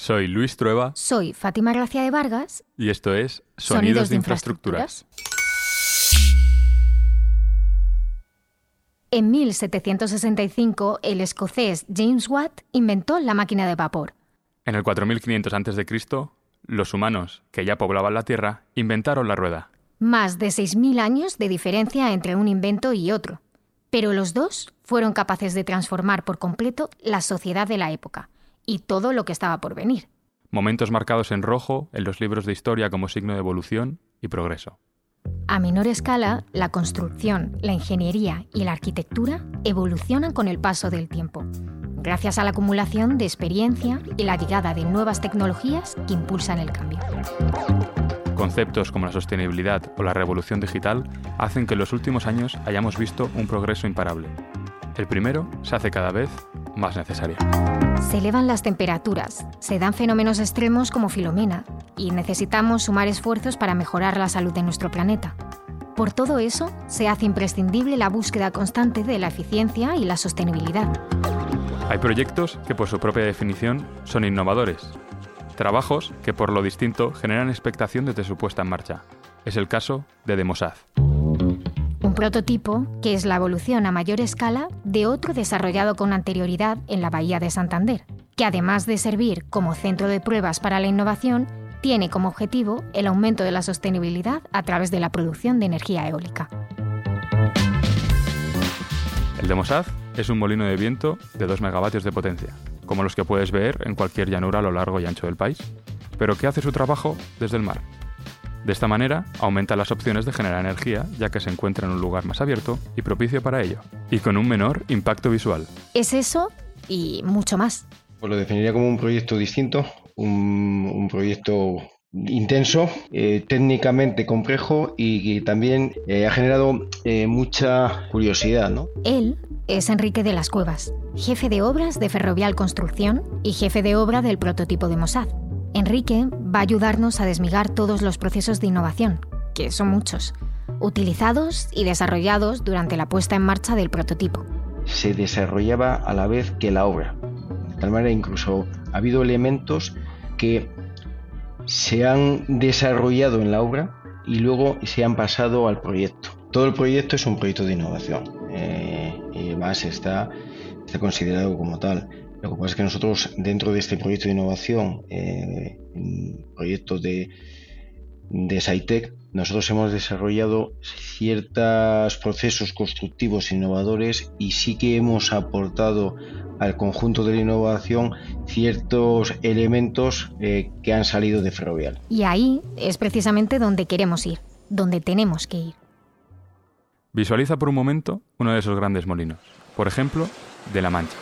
Soy Luis Trueba. Soy Fátima Gracia de Vargas. Y esto es Sonidos, de, infraestructuras. En 1765, el escocés James Watt inventó la máquina de vapor. En el 4500 a.C., los humanos, que ya poblaban la Tierra, inventaron la rueda. Más de 6.000 años de diferencia entre un invento y otro. Pero los dos fueron capaces de transformar por completo la sociedad de la época y todo lo que estaba por venir. Momentos marcados en rojo en los libros de historia como signo de evolución y progreso. A menor escala, la construcción, la ingeniería y la arquitectura evolucionan con el paso del tiempo, gracias a la acumulación de experiencia y la llegada de nuevas tecnologías que impulsan el cambio. Conceptos como la sostenibilidad o la revolución digital hacen que en los últimos años hayamos visto un progreso imparable. El primero se hace cada vez más necesario. Se elevan las temperaturas, se dan fenómenos extremos como Filomena y necesitamos sumar esfuerzos para mejorar la salud de nuestro planeta. Por todo eso, se hace imprescindible la búsqueda constante de la eficiencia y la sostenibilidad. Hay proyectos que por su propia definición son innovadores. Trabajos que por lo distinto generan expectación desde su puesta en marcha. Es el caso de Demosad. Un prototipo que es la evolución a mayor escala de otro desarrollado con anterioridad en la Bahía de Santander, que además de servir como centro de pruebas para la innovación, tiene como objetivo el aumento de la sostenibilidad a través de la producción de energía eólica. El Demosad es un molino de viento de 2 megavatios de potencia, como los que puedes ver en cualquier llanura a lo largo y ancho del país, pero que hace su trabajo desde el mar, de esta manera, aumenta las opciones de generar energía, ya que se encuentra en un lugar más abierto y propicio para ello, y con un menor impacto visual. Es eso y mucho más. Pues lo definiría como un proyecto distinto, un, proyecto intenso, eh, técnicamente complejo y que también eh, ha generado eh, mucha curiosidad. ¿no? Él es Enrique de las Cuevas, jefe de obras de Ferrovial Construcción y jefe de obra del prototipo de Mossad. Enrique va a ayudarnos a desmigar todos los procesos de innovación, que son muchos, utilizados y desarrollados durante la puesta en marcha del prototipo. Se desarrollaba a la vez que la obra. De tal manera, incluso ha habido elementos que se han desarrollado en la obra y luego se han pasado al proyecto. Todo el proyecto es un proyecto de innovación eh, y además está, está considerado como tal. Lo que pasa es que nosotros dentro de este proyecto de innovación, eh, proyecto de, de SciTech, nosotros hemos desarrollado ciertos procesos constructivos innovadores y sí que hemos aportado al conjunto de la innovación ciertos elementos eh, que han salido de Ferrovial. Y ahí es precisamente donde queremos ir, donde tenemos que ir. Visualiza por un momento uno de esos grandes molinos, por ejemplo, de La Mancha.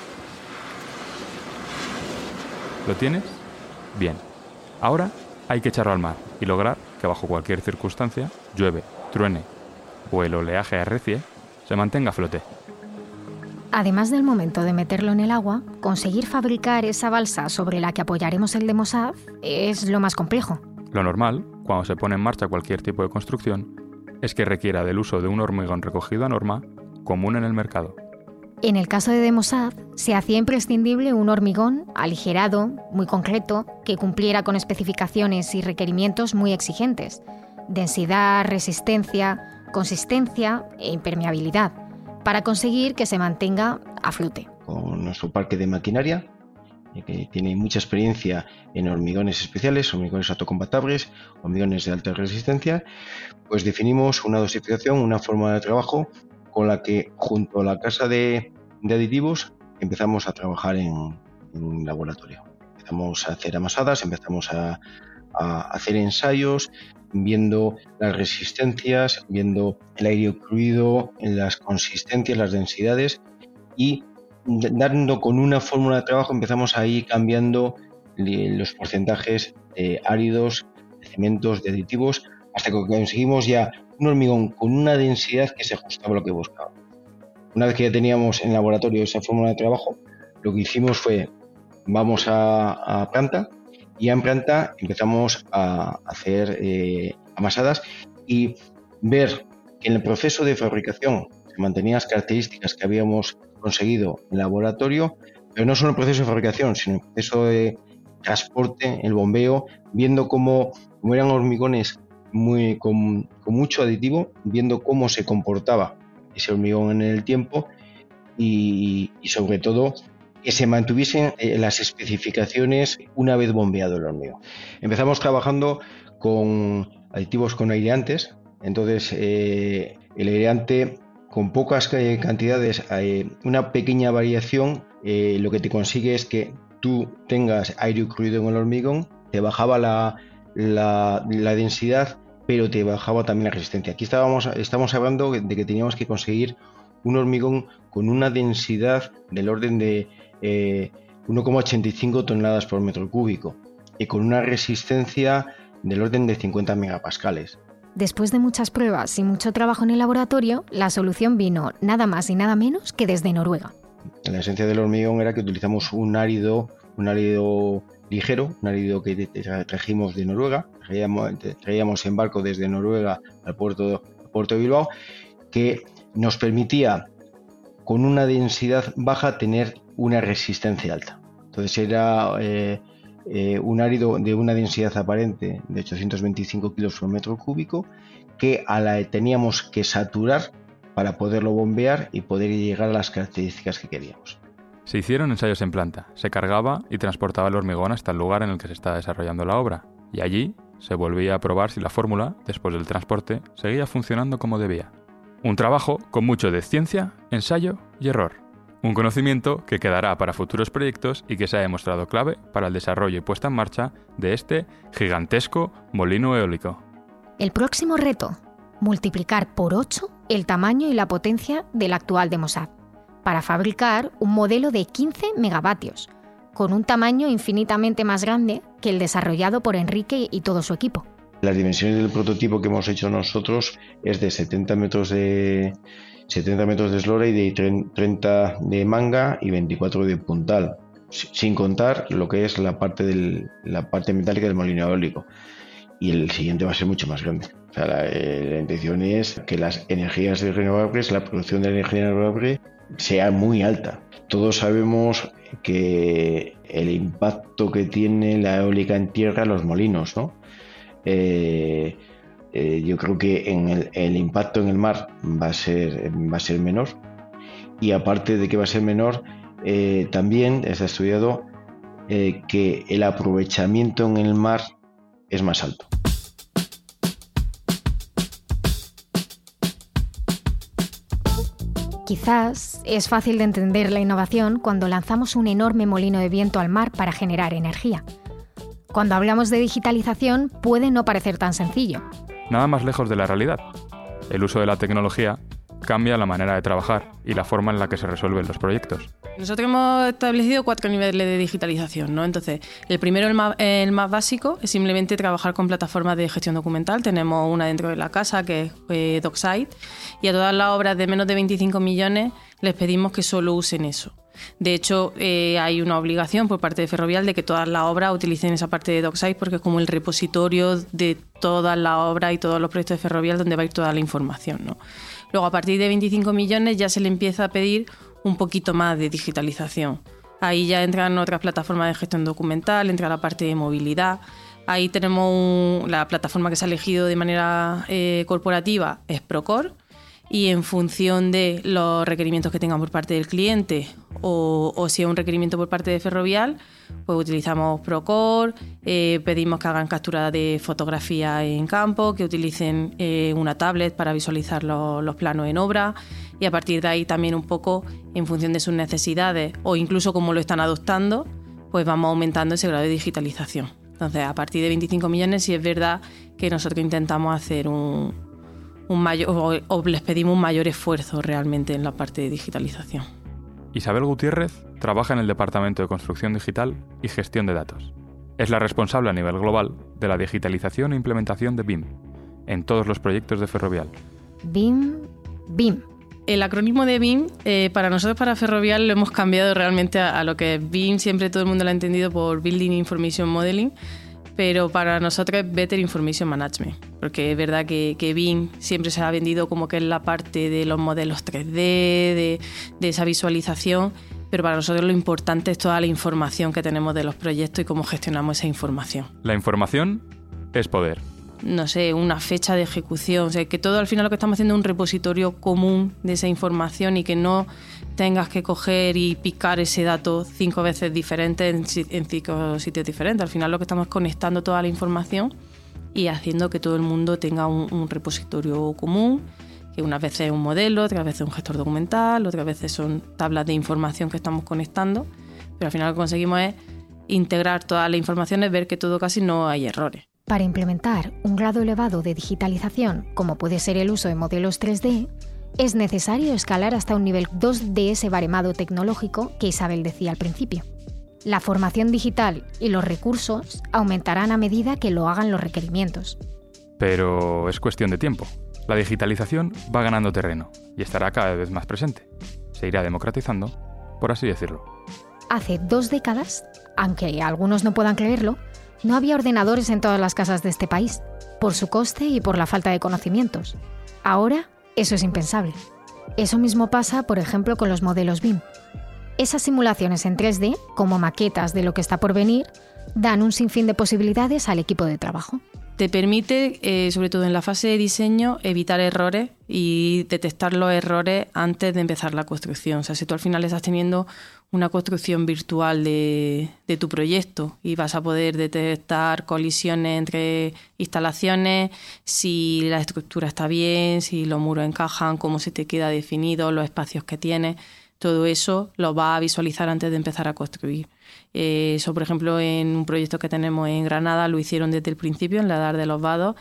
¿Lo tienes? Bien. Ahora hay que echarlo al mar y lograr que bajo cualquier circunstancia, llueve, truene o el oleaje arrecie, se mantenga a flote. Además del momento de meterlo en el agua, conseguir fabricar esa balsa sobre la que apoyaremos el de Mossad es lo más complejo. Lo normal, cuando se pone en marcha cualquier tipo de construcción, es que requiera del uso de un hormigón recogido a norma común en el mercado. En el caso de Demosad, se hacía imprescindible un hormigón aligerado, muy concreto, que cumpliera con especificaciones y requerimientos muy exigentes. Densidad, resistencia, consistencia e impermeabilidad, para conseguir que se mantenga a flote. Con nuestro parque de maquinaria, eh, que tiene mucha experiencia en hormigones especiales, hormigones autocompatibles, hormigones de alta resistencia, pues definimos una dosificación, una forma de trabajo con la que junto a la casa de, aditivos empezamos a trabajar en, un laboratorio. Empezamos a hacer amasadas, empezamos a, hacer ensayos, viendo las resistencias, viendo el aire ocluido, las consistencias, las densidades y dando con una fórmula de trabajo empezamos a ir cambiando los porcentajes de áridos, de cementos, de aditivos, hasta que conseguimos ya un hormigón con una densidad que se ajustaba a lo que buscaba. Una vez que ya teníamos en laboratorio esa fórmula de trabajo, lo que hicimos fue, vamos a, planta y en planta empezamos a hacer eh, amasadas y ver que en el proceso de fabricación se mantenían las características que habíamos conseguido en laboratorio, pero no solo el proceso de fabricación, sino el proceso de, transporte, el bombeo, viendo cómo, eran hormigones muy, con, mucho aditivo, viendo cómo se comportaba ese hormigón en el tiempo y, sobre todo que se mantuviesen eh, las especificaciones una vez bombeado el hormigón. Empezamos trabajando con aditivos con aireantes, entonces eh, el aireante con pocas cantidades, una pequeña variación, eh, lo que te consigue es que tú tengas aire ocurrido en el hormigón, te bajaba la, la, densidad, pero te bajaba también la resistencia. Aquí estábamos, estamos hablando de que teníamos que conseguir un hormigón con una densidad del orden de 1,85 eh, toneladas por metro cúbico y con una resistencia del orden de 50 megapascales. Después de muchas pruebas y mucho trabajo en el laboratorio, la solución vino nada más y nada menos que desde Noruega. La esencia del hormigón era que utilizamos un árido, un árido ligero, un árido que trajimos de Noruega, traíamos, en barco desde Noruega al puerto, puerto de Bilbao, que nos permitía con una densidad baja tener una resistencia alta. Entonces era eh, eh, un árido de una densidad aparente de 825 kilos por metro cúbico que a la teníamos que saturar para poderlo bombear y poder llegar a las características que queríamos. Se hicieron ensayos en planta, se cargaba y transportaba el hormigón hasta el lugar en el que se estaba desarrollando la obra, y allí se volvía a probar si la fórmula, después del transporte, seguía funcionando como debía. Un trabajo con mucho de ciencia, ensayo y error. Un conocimiento que quedará para futuros proyectos y que se ha demostrado clave para el desarrollo y puesta en marcha de este gigantesco molino eólico. El próximo reto, multiplicar por 8 el tamaño y la potencia del actual de Mossad, para fabricar un modelo de 15 megavatios, con un tamaño infinitamente más grande que el desarrollado por Enrique y todo su equipo. Las dimensiones del prototipo que hemos hecho nosotros es de 70 metros de 70 metros de eslora y de 30 de manga y 24 de puntal, sin contar lo que es la parte, del, la parte metálica del molino eólico. Y el siguiente va a ser mucho más grande. Eh, la, intención es que las energías renovables, la producción de energía renovable, sea muy alta. Todos sabemos que el impacto que tiene la eólica en tierra, los molinos, ¿no? Eh, eh, yo creo que en el, impacto en el mar va a ser, va a ser menor. Y aparte de que va a ser menor, eh, también está estudiado eh, que el aprovechamiento en el mar es más alto. Quizás es fácil de entender la innovación cuando lanzamos un enorme molino de viento al mar para generar energía. Cuando hablamos de digitalización puede no parecer tan sencillo, nada más lejos de la realidad. El uso de la tecnología cambia la manera de trabajar y la forma en la que se resuelven los proyectos. Nosotros hemos establecido cuatro niveles de digitalización, ¿no? Entonces, el primero, el más, básico, es simplemente trabajar con plataformas de gestión documental. Tenemos una dentro de la casa que es eh, DocSite y a todas las obras de menos de 25 millones les pedimos que solo usen eso. De hecho, eh, hay una obligación por parte de Ferrovial de que todas las obras utilicen esa parte de DocSite porque es como el repositorio de todas las obras y todos los proyectos de Ferrovial donde va a ir toda la información. ¿no? Luego, a partir de 25 millones ya se le empieza a pedir un poquito más de digitalización. Ahí ya entran otras plataformas de gestión documental, entra la parte de movilidad. Ahí tenemos la plataforma que se ha elegido de manera eh, corporativa, es Procore y en función de los requerimientos que tengan por parte del cliente o, si es un requerimiento por parte de Ferrovial, pues utilizamos Procore, eh, pedimos que hagan captura de fotografía en campo, que utilicen eh, una tablet para visualizar los planos en obra y a partir de ahí también un poco en función de sus necesidades o incluso como lo están adoptando, pues vamos aumentando ese grado de digitalización. Entonces, a partir de 25 millones sí es verdad que nosotros intentamos hacer un, un mayor, o, les pedimos un mayor esfuerzo realmente en la parte de digitalización. Isabel Gutiérrez trabaja en el Departamento de Construcción Digital y Gestión de Datos. Es la responsable a nivel global de la digitalización e implementación de BIM en todos los proyectos de Ferrovial. BIM, BIM. El acrónimo de BIM, eh, para nosotros, para Ferrovial, lo hemos cambiado realmente a, a, lo que es BIM, siempre todo el mundo lo ha entendido por Building Information Modeling, pero para nosotros es Better Information Management, porque es verdad que, que BIM siempre se ha vendido como que es la parte de los modelos 3D, de, esa visualización, pero para nosotros lo importante es toda la información que tenemos de los proyectos y cómo gestionamos esa información. La información es poder. No sé, una fecha de ejecución, o sea, que todo al final lo que estamos haciendo es un repositorio común de esa información y que no tengas que coger y picar ese dato cinco veces diferente en, cinco sitios diferentes. Al final lo que estamos es conectando toda la información y haciendo que todo el mundo tenga un, un repositorio común que unas veces es un modelo, otras veces un gestor documental, otras veces son tablas de información que estamos conectando, pero al final lo que conseguimos es integrar todas las informaciones, ver que todo casi no hay errores. Para implementar un grado elevado de digitalización, como puede ser el uso de modelos 3D, es necesario escalar hasta un nivel 2 de ese baremado tecnológico que Isabel decía al principio. La formación digital y los recursos aumentarán a medida que lo hagan los requerimientos. Pero es cuestión de tiempo. La digitalización va ganando terreno y estará cada vez más presente. Se irá democratizando, por así decirlo. Hace dos décadas, aunque algunos no puedan creerlo, no había ordenadores en todas las casas de este país, por su coste y por la falta de conocimientos. Ahora, eso es impensable. Eso mismo pasa, por ejemplo, con los modelos BIM. Esas simulaciones en 3D, como maquetas de lo que está por venir, dan un sinfín de posibilidades al equipo de trabajo te permite, eh, sobre todo en la fase de diseño, evitar errores y detectar los errores antes de empezar la construcción. O sea, si tú al final estás teniendo una construcción virtual de, tu proyecto y vas a poder detectar colisiones entre instalaciones, si la estructura está bien, si los muros encajan, cómo se te queda definido, los espacios que tienes, todo eso lo vas a visualizar antes de empezar a construir. Eh, eso, por ejemplo, en un proyecto que tenemos en Granada lo hicieron desde el principio, en la Dar de los Vados,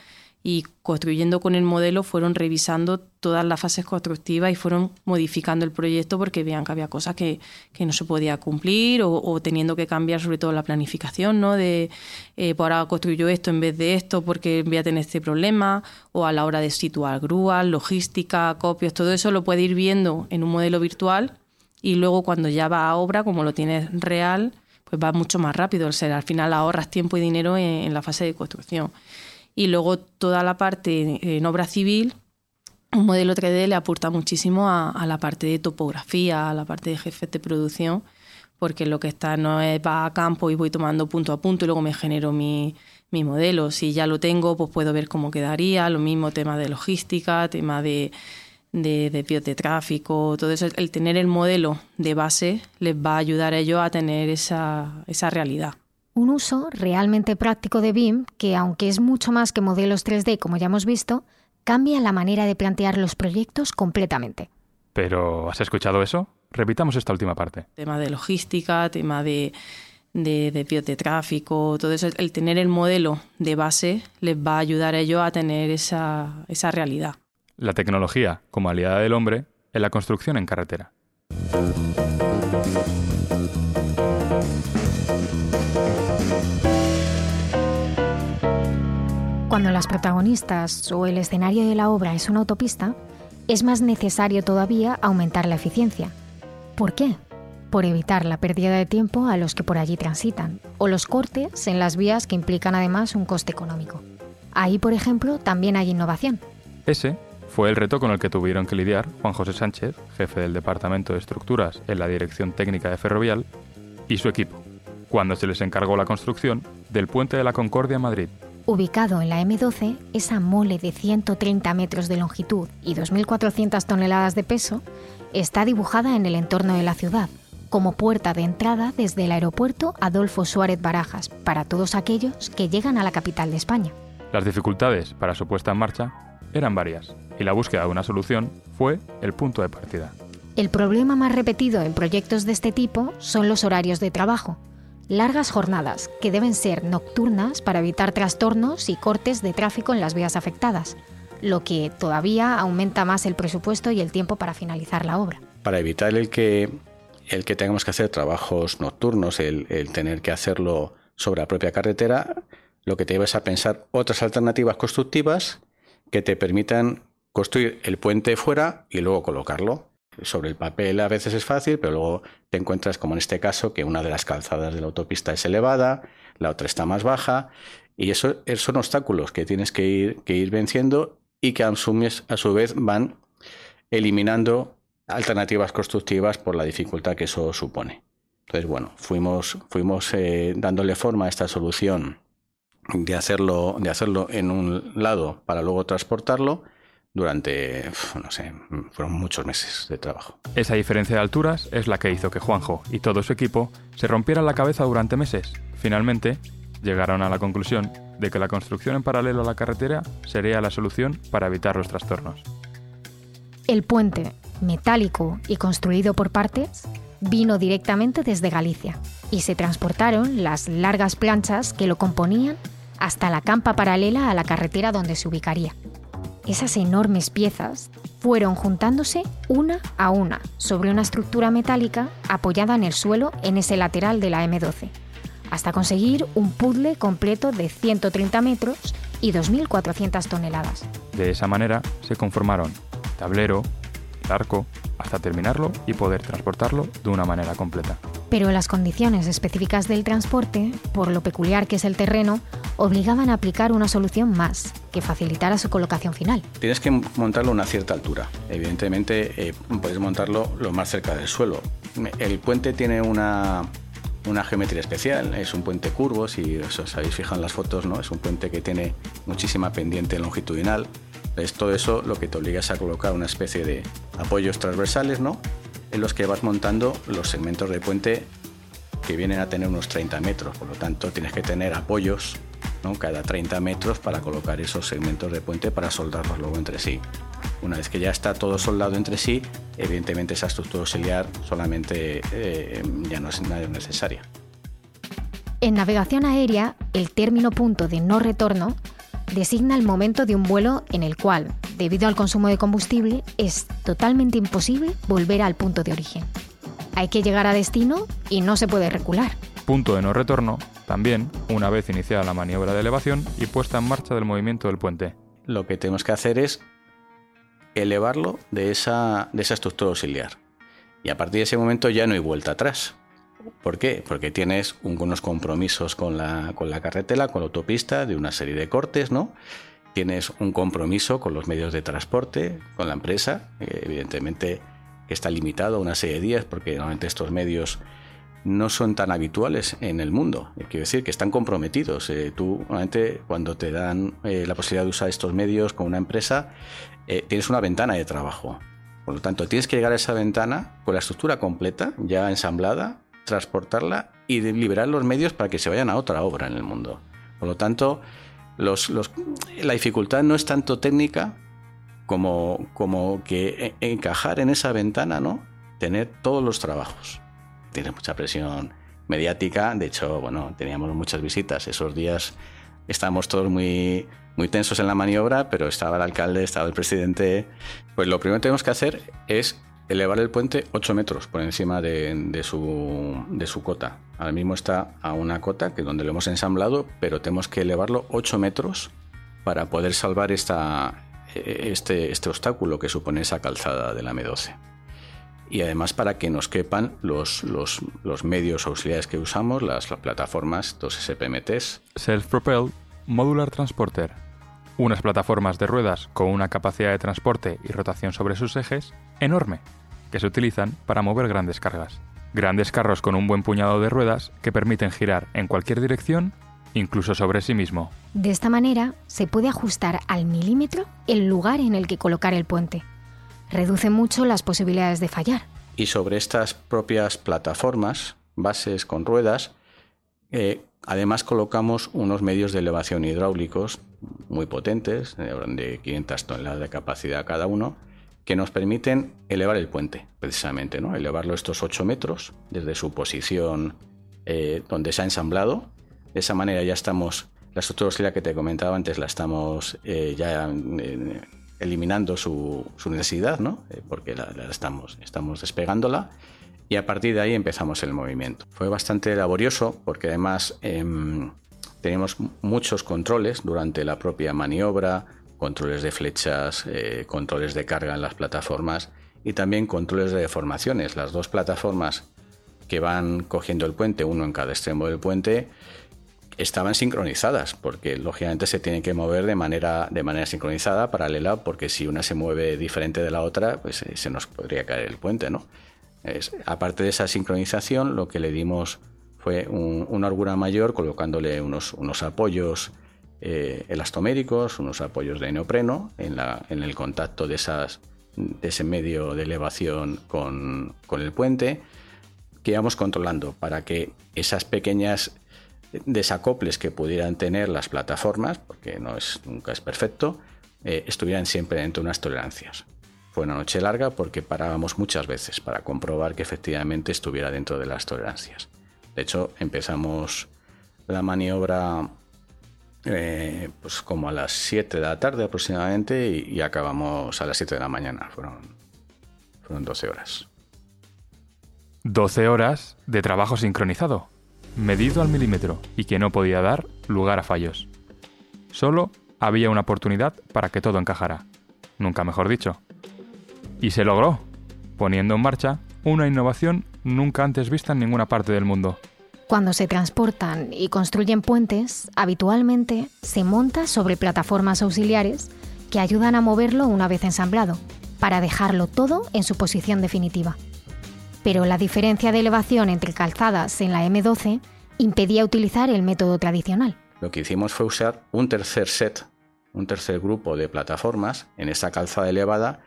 y construyendo con el modelo fueron revisando todas las fases constructivas y fueron modificando el proyecto porque veían que había cosas que, no se podía cumplir o, teniendo que cambiar sobre todo la planificación, ¿no? De, eh, pues ahora construyo esto en vez de esto porque voy a tener este problema o a la hora de situar grúas, logística, copios, todo eso lo puede ir viendo en un modelo virtual y luego cuando ya va a obra, como lo tienes real, pues va mucho más rápido. O sea, al final ahorras tiempo y dinero en, la fase de construcción. Y luego toda la parte en obra civil, un modelo 3D le aporta muchísimo a, la parte de topografía, a la parte de jefes de producción, porque lo que está no es va a campo y voy tomando punto a punto y luego me genero mi, mi modelo. Si ya lo tengo, pues puedo ver cómo quedaría. Lo mismo tema de logística, tema de de desvíos de tráfico, todo eso, el tener el modelo de base les va a ayudar a ellos a tener esa, esa realidad. Un uso realmente práctico de BIM que, aunque es mucho más que modelos 3D, como ya hemos visto, cambia la manera de plantear los proyectos completamente. Pero, ¿has escuchado eso? Repitamos esta última parte. Tema de logística, tema de, de desvíos de tráfico, todo eso, el tener el modelo de base les va a ayudar a ellos a tener esa, esa realidad la tecnología como aliada del hombre en la construcción en carretera. Cuando las protagonistas o el escenario de la obra es una autopista, es más necesario todavía aumentar la eficiencia. ¿Por qué? Por evitar la pérdida de tiempo a los que por allí transitan, o los cortes en las vías que implican además un coste económico. Ahí, por ejemplo, también hay innovación. Ese fue el reto con el que tuvieron que lidiar Juan José Sánchez, jefe del Departamento de Estructuras en la Dirección Técnica de Ferrovial, y su equipo, cuando se les encargó la construcción del Puente de la Concordia Madrid. Ubicado en la M12, esa mole de 130 metros de longitud y 2.400 toneladas de peso está dibujada en el entorno de la ciudad, como puerta de entrada desde el aeropuerto Adolfo Suárez Barajas para todos aquellos que llegan a la capital de España. Las dificultades para su puesta en marcha eran varias, y la búsqueda de una solución fue el punto de partida. El problema más repetido en proyectos de este tipo son los horarios de trabajo. Largas jornadas, que deben ser nocturnas para evitar trastornos y cortes de tráfico en las vías afectadas, lo que todavía aumenta más el presupuesto y el tiempo para finalizar la obra. Para evitar el que, el que tengamos que hacer trabajos nocturnos, el, el tener que hacerlo sobre la propia carretera, lo que te lleva a pensar otras alternativas constructivas que te permitan construir el puente fuera y luego colocarlo. Sobre el papel a veces es fácil, pero luego te encuentras, como en este caso, que una de las calzadas de la autopista es elevada, la otra está más baja, y eso, son obstáculos que tienes que ir, que ir venciendo y que a su, a su vez van eliminando alternativas constructivas por la dificultad que eso supone. Entonces, bueno, fuimos, fuimos eh, dándole forma a esta solución de hacerlo, de hacerlo en un lado para luego transportarlo durante, no sé, fueron muchos meses de trabajo. Esa diferencia de alturas es la que hizo que Juanjo y todo su equipo se rompieran la cabeza durante meses. Finalmente, llegaron a la conclusión de que la construcción en paralelo a la carretera sería la solución para evitar los trastornos. El puente, metálico y construido por partes, vino directamente desde Galicia y se transportaron las largas planchas que lo componían hasta la campa paralela a la carretera donde se ubicaría. Esas enormes piezas fueron juntándose una a una sobre una estructura metálica apoyada en el suelo en ese lateral de la M12, hasta conseguir un puzzle completo de 130 metros y 2.400 toneladas. De esa manera se conformaron tablero, arco, hasta terminarlo y poder transportarlo de una manera completa. Pero las condiciones específicas del transporte, por lo peculiar que es el terreno, obligaban a aplicar una solución más, que facilitara su colocación final. Tienes que montarlo a una cierta altura. Evidentemente, eh, puedes montarlo lo más cerca del suelo. El puente tiene una, una geometría especial, es un puente curvo, si os habéis fijado en las fotos, ¿no? es un puente que tiene muchísima pendiente longitudinal. Es todo eso lo que te obliga es a colocar una especie de apoyos transversales, ¿no? En los que vas montando los segmentos de puente que vienen a tener unos 30 metros, por lo tanto tienes que tener apoyos ¿no? cada 30 metros para colocar esos segmentos de puente para soldarlos luego entre sí. Una vez que ya está todo soldado entre sí, evidentemente esa estructura auxiliar solamente eh, ya no es necesaria. En navegación aérea, el término punto de no retorno designa el momento de un vuelo en el cual, debido al consumo de combustible, es totalmente imposible volver al punto de origen. Hay que llegar a destino y no se puede recular. Punto de no retorno, también una vez iniciada la maniobra de elevación y puesta en marcha del movimiento del puente. Lo que tenemos que hacer es elevarlo de esa, de esa estructura auxiliar. Y a partir de ese momento ya no hay vuelta atrás. ¿Por qué? Porque tienes unos compromisos con la, con la carretera, con la autopista, de una serie de cortes, ¿no? Tienes un compromiso con los medios de transporte, con la empresa, evidentemente está limitado a una serie de días, porque normalmente estos medios no son tan habituales en el mundo. Quiero decir que están comprometidos. Eh, tú, normalmente, cuando te dan eh, la posibilidad de usar estos medios con una empresa, eh, tienes una ventana de trabajo. Por lo tanto, tienes que llegar a esa ventana con la estructura completa, ya ensamblada, transportarla y liberar los medios para que se vayan a otra obra en el mundo. Por lo tanto, la dificultad no es tanto técnica como, como que e, encajar en esa ventana, ¿no? Tener todos los trabajos. Tiene mucha presión mediática. De hecho, bueno, teníamos muchas visitas. Esos días estábamos todos muy, muy tensos en la maniobra, pero estaba el alcalde, estaba el presidente. Pues lo primero que tenemos que hacer es elevar el puente 8 metros por encima de, su, de, su, cota. Ahora mismo está a una cota que donde lo hemos ensamblado, pero tenemos que elevarlo 8 metros para poder salvar esta, este, este obstáculo que supone esa calzada de la M12. Y además para que nos quepan los, los, los medios auxiliares que usamos, las, plataformas, dos SPMTs. Self-Propelled Modular Transporter. Unas plataformas de ruedas con una capacidad de transporte y rotación sobre sus ejes enorme que se utilizan para mover grandes cargas. Grandes carros con un buen puñado de ruedas que permiten girar en cualquier dirección, incluso sobre sí mismo. De esta manera se puede ajustar al milímetro el lugar en el que colocar el puente. Reduce mucho las posibilidades de fallar. Y sobre estas propias plataformas, bases con ruedas, eh, además colocamos unos medios de elevación hidráulicos muy potentes, de 500 toneladas de capacidad cada uno, que nos permiten elevar el puente, precisamente, ¿no? elevarlo estos 8 metros desde su posición eh, donde se ha ensamblado. De esa manera ya estamos, la estructura que te comentaba antes, la estamos eh, ya eh, eliminando su, necesidad, ¿no? porque la, estamos, estamos despegándola y a partir de ahí empezamos el movimiento. Fue bastante laborioso porque además em, teníamos muchos controles durante la propia maniobra, controles de flechas, eh, controles de carga en las plataformas y también controles de deformaciones. Las dos plataformas que van cogiendo el puente, uno en cada extremo del puente, estaban sincronizadas, porque lógicamente se tienen que mover de manera, de manera sincronizada, paralela, porque si una se mueve diferente de la otra, pues eh, se nos podría caer el puente, ¿no? aparte de esa sincronización, lo que le dimos fue una holgura mayor colocándole unos, unos apoyos eh, elastoméricos, unos apoyos de neopreno en, el contacto de, ese medio de elevación con, con el puente, que íbamos controlando para que esas pequeñas desacoples que pudieran tener las plataformas, porque no es, nunca es perfecto, eh, estuvieran siempre dentro de unas tolerancias. Fue una noche larga porque parábamos muchas veces para comprobar que efectivamente estuviera dentro de las tolerancias. De hecho, empezamos la maniobra eh, pues como a las 7 de la tarde aproximadamente y, acabamos a las 7 de la mañana. Fueron, fueron 12 horas. 12 horas de trabajo sincronizado medido al milímetro y que no podía dar lugar a fallos. Solo había una oportunidad para que todo encajara, nunca mejor dicho. Y se logró, poniendo en marcha una innovación nunca antes vista en ninguna parte del mundo. Cuando se transportan y construyen puentes, habitualmente se monta sobre plataformas auxiliares que ayudan a moverlo una vez ensamblado, para dejarlo todo en su posición definitiva pero la diferencia de elevación entre calzadas en la M12 impedía utilizar el método tradicional. Lo que hicimos fue usar un tercer set, un tercer grupo de plataformas en esa calzada elevada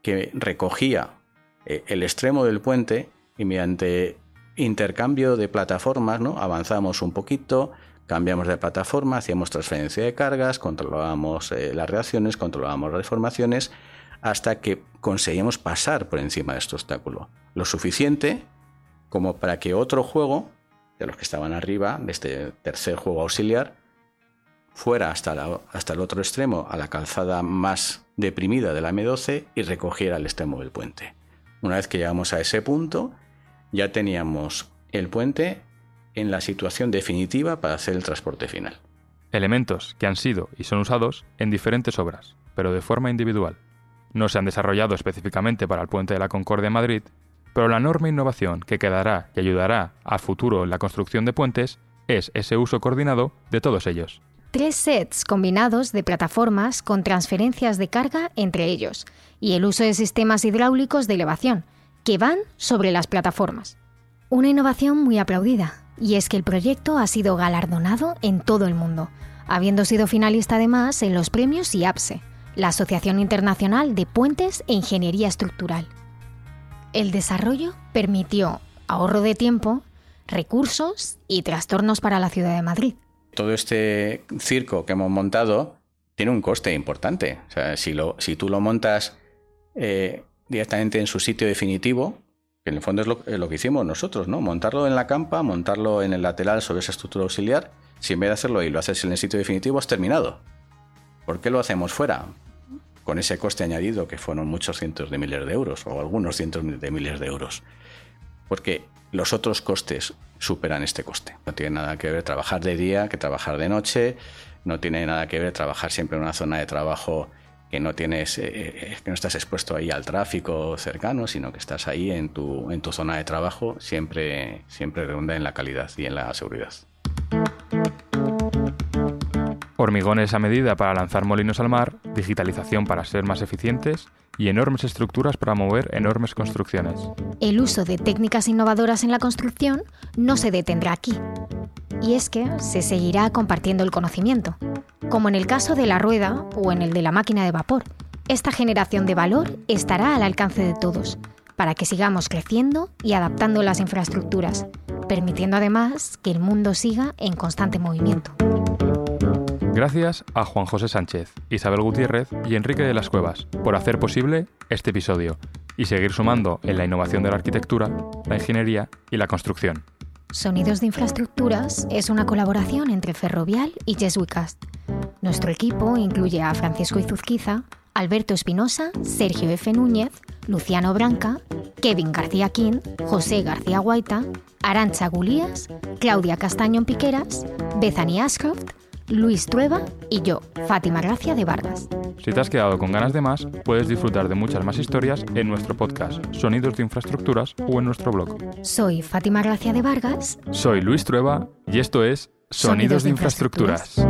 que recogía eh, el extremo del puente y mediante intercambio de plataformas, ¿no? avanzamos un poquito, cambiamos de plataforma, hacíamos transferencia de cargas, controlábamos eh, las reacciones, controlábamos las deformaciones hasta que conseguimos pasar por encima de este obstáculo. Lo suficiente como para que otro juego, de los que estaban arriba, de este tercer juego auxiliar, fuera hasta, hasta el otro extremo, a la calzada más deprimida de la M12 y recogiera el extremo del puente. Una vez que llegamos a ese punto, ya teníamos el puente en la situación definitiva para hacer el transporte final. Elementos que han sido y son usados en diferentes obras, pero de forma individual no se han desarrollado específicamente para el puente de la Concordia en Madrid, pero la enorme innovación que quedará y ayudará a futuro en la construcción de puentes es ese uso coordinado de todos ellos. Tres sets combinados de plataformas con transferencias de carga entre ellos y el uso de sistemas hidráulicos de elevación que van sobre las plataformas. Una innovación muy aplaudida, y es que el proyecto ha sido galardonado en todo el mundo, habiendo sido finalista además en los premios IAPSE, la Asociación Internacional de Puentes e Ingeniería Estructural. El desarrollo permitió ahorro de tiempo, recursos y trastornos para la ciudad de Madrid. Todo este circo que hemos montado tiene un coste importante. Si, lo, si tú lo montas eh, directamente en su sitio definitivo, que en el fondo es lo, es lo, que hicimos nosotros, ¿no? Montarlo en la campa, montarlo en el lateral sobre esa estructura auxiliar, si en vez de hacerlo ahí lo haces en el sitio definitivo, has terminado. ¿Por qué lo hacemos fuera? Con ese coste añadido que fueron muchos cientos de miles de euros o algunos cientos de miles de euros. Porque los otros costes superan este coste. No tiene nada que ver trabajar de día que trabajar de noche, no tiene nada que ver trabajar siempre en una zona de trabajo que no tienes eh, eh, que no estás expuesto ahí al tráfico cercano, sino que estás ahí en tu, en tu zona de trabajo, siempre, siempre redunda en la calidad y en la seguridad hormigones a medida para lanzar molinos al mar, digitalización para ser más eficientes y enormes estructuras para mover enormes construcciones. El uso de técnicas innovadoras en la construcción no se detendrá aquí. Y es que se seguirá compartiendo el conocimiento, como en el caso de la rueda o en el de la máquina de vapor. Esta generación de valor estará al alcance de todos, para que sigamos creciendo y adaptando las infraestructuras, permitiendo además que el mundo siga en constante movimiento. Gracias a Juan José Sánchez, Isabel Gutiérrez y Enrique de las Cuevas por hacer posible este episodio y seguir sumando en la innovación de la arquitectura, la ingeniería y la construcción. Sonidos de Infraestructuras es una colaboración entre Ferrovial y Jesuicast. Nuestro equipo incluye a Francisco Izuzquiza, Alberto Espinosa, Sergio F. Núñez, Luciano Branca, Kevin García Quinn, José García Guaita, Arancha Gulías, Claudia Castaño Piqueras, Bethany Ashcroft, Luis Trueba y yo, Fátima Gracia de Vargas. Si te has quedado con ganas de más, puedes disfrutar de muchas más historias en nuestro podcast Sonidos de Infraestructuras o en nuestro blog. Soy Fátima Gracia de Vargas. Soy Luis Trueba y esto es Sonidos de infraestructuras.